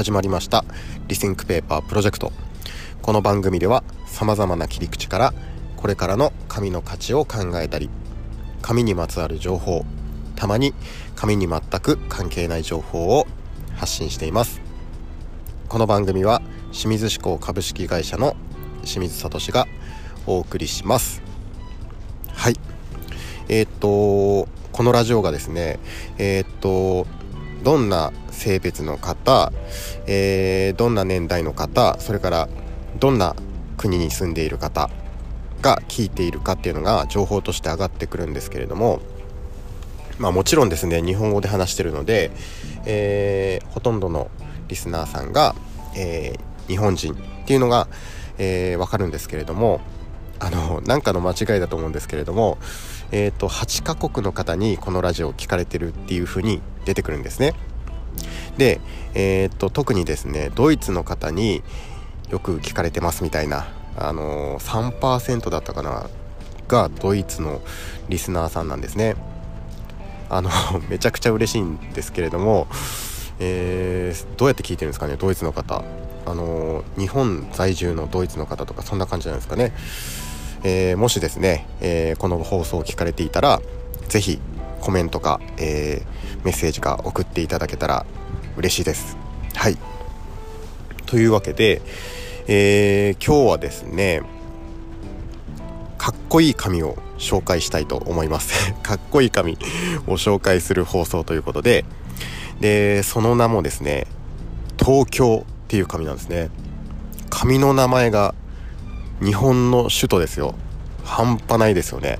始まりました。リシンクペーパープロジェクト。この番組では様々な切り口からこれからの紙の価値を考えたり紙にまつわる情報たまに紙に全く関係ない情報を発信しています。この番組は清水紙工株式会社の清水聡がお送りします。はい。えー、っとこのラジオがですねえー、っとどんな性別の方、えー、どんな年代の方それからどんな国に住んでいる方が聞いているかっていうのが情報として上がってくるんですけれどもまあもちろんですね日本語で話してるので、えー、ほとんどのリスナーさんが、えー、日本人っていうのが、えー、分かるんですけれどもあのなんかの間違いだと思うんですけれどもえっ、ー、と8カ国の方にこのラジオを聞かれてるっていう風に出てくるんですね。でえっ、と特にですねドイツの方によく聞かれてますみたいなあのー、3%だったかながドイツのリスナーさんなんですね。あの めちゃくちゃ嬉しいんですけれども、えー、どうやって聞いてるんですかねドイツの方。あの日本在住のドイツの方とかそんな感じなんですかね。えー、もしですね、えー、この放送を聞かれていたら是非コメントか、えー、メッセージか送っていただけたら嬉しいです。はい。というわけで、え今日はですねかっこいい紙を紹介したいと思います。かっこいい紙を紹介する放送ということででその名もですね東京っていう紙なんですね。紙の名前が日本の首都ですよ。半端ないですよね。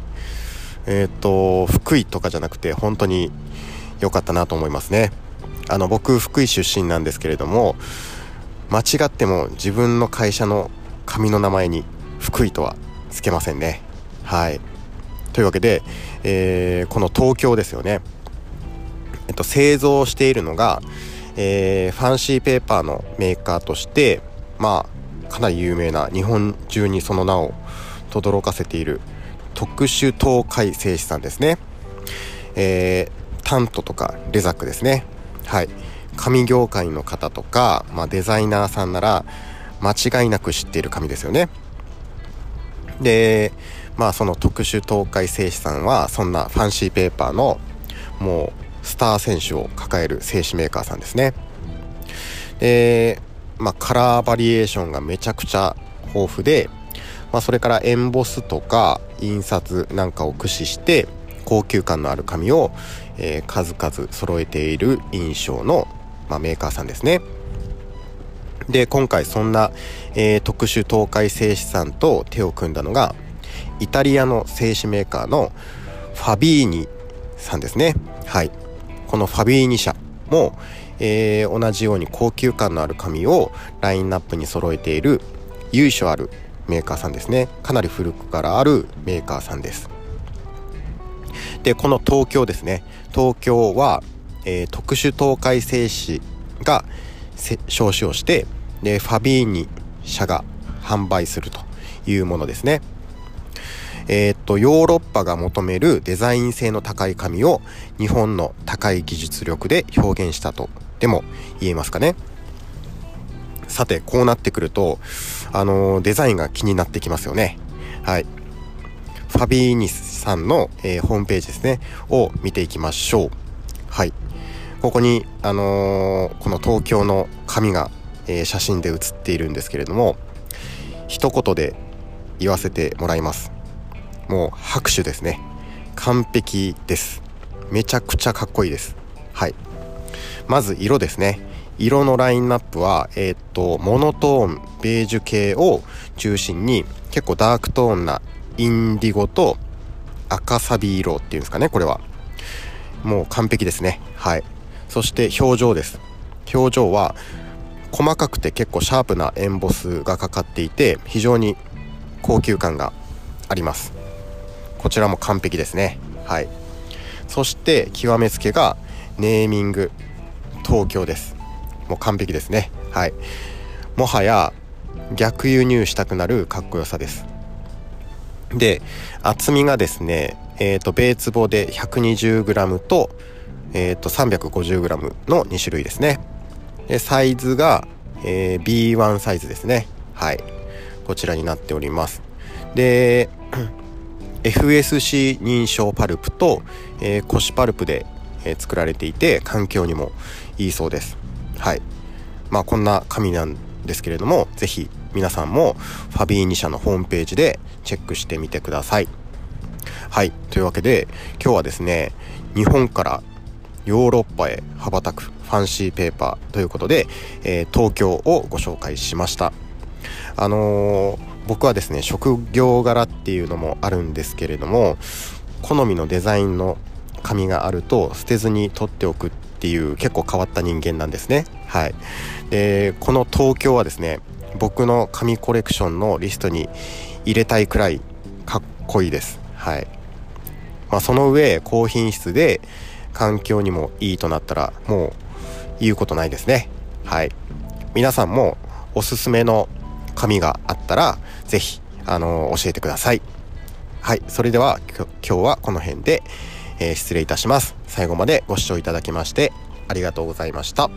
えっ、と福井とかじゃなくて本当に良かったなと思いますね。あの僕福井出身なんですけれども間違っても自分の会社の紙の名前に福井とはつけませんねはいというわけで、えー、この東京ですよねえっと製造しているのが、えー、ファンシーペーパーのメーカーとしてまあかなり有名な日本中にその名を轟かせている特殊東海製紙さんですね。えー、タントとかレザックですね。はい。紙業界の方とか、まあ、デザイナーさんなら間違いなく知っている紙ですよね。で、まあその特殊東海製紙さんはそんなファンシーペーパーのもうスター選手を抱える製紙メーカーさんですね。で、まあ、カラーバリエーションがめちゃくちゃ豊富で、まあ、それからエンボスとか印刷なんかを駆使して高級感のある紙を、えー、数々揃えている印象の、まあ、メーカーさんですね。で今回そんな、えー、特殊東海製紙さんと手を組んだのがイタリアの製紙メーカーのファビーニさんですね。はい。このファビーニ社も、えー、同じように高級感のある紙をラインナップに揃えている由緒あるメーカーさんですねかなり古くからあるメーカーさんですでこの東京ですね。東京は、えー、特殊東海製紙が少子をしてでファビーニ社が販売するというものですね。えー、っとヨーロッパが求めるデザイン性の高い紙を日本の高い技術力で表現したとでも言えますかね。さてこうなってくるとあのデザインが気になってきますよね。はい。ファビーニスさんの、えー、ホームページですねを見ていきましょう。はい。ここにあのー、この東京の紙が、えー、写真で写っているんですけれども一言で言わせてもらいます。もう拍手ですね。完璧です。めちゃくちゃかっこいいです。はい。まず色ですね。色のラインナップは、えー、っとモノトーンベージュ系を中心に結構ダークトーンなインディゴと赤サビ色っていうんですかねこれは。もう完璧ですね。はい。そして表情です。表情は細かくて結構シャープなエンボスがかかっていて非常に高級感があります。こちらも完璧ですね。はい。そして極めつけがネーミング東京です。もう完璧ですね。はい。もはや逆輸入したくなるかっこよさです。で厚みがですねえっ、ー、と米壺で 120g と,、えー、と 350g の2種類ですね。でサイズが、えー、B1 サイズですね。はい。こちらになっております。で FSC 認証パルプと、えー、コシパルプで、えー、作られていて環境にもいいそうです。はい。まあこんな紙なんですけれども是非皆さんもファビーニ社のホームページでチェックしてみてください。はいというわけで今日はですね日本からヨーロッパへ羽ばたくファンシーペーパーということで、えー、東京をご紹介しました。あのー僕はですね職業柄っていうのもあるんですけれども好みのデザインの紙があると捨てずに取っておくっていう結構変わった人間なんですね。はい。でこの東京はですね僕の紙コレクションのリストに入れたいくらいかっこいいですはいまあ、その上高品質で環境にもいいとなったらもう言うことないですねはい皆さんもおすすめの紙があったら、ぜひ、あのー、教えてください。はい。それでは、今日はこの辺で、えー、失礼いたします。最後までご視聴いただきまして、ありがとうございました。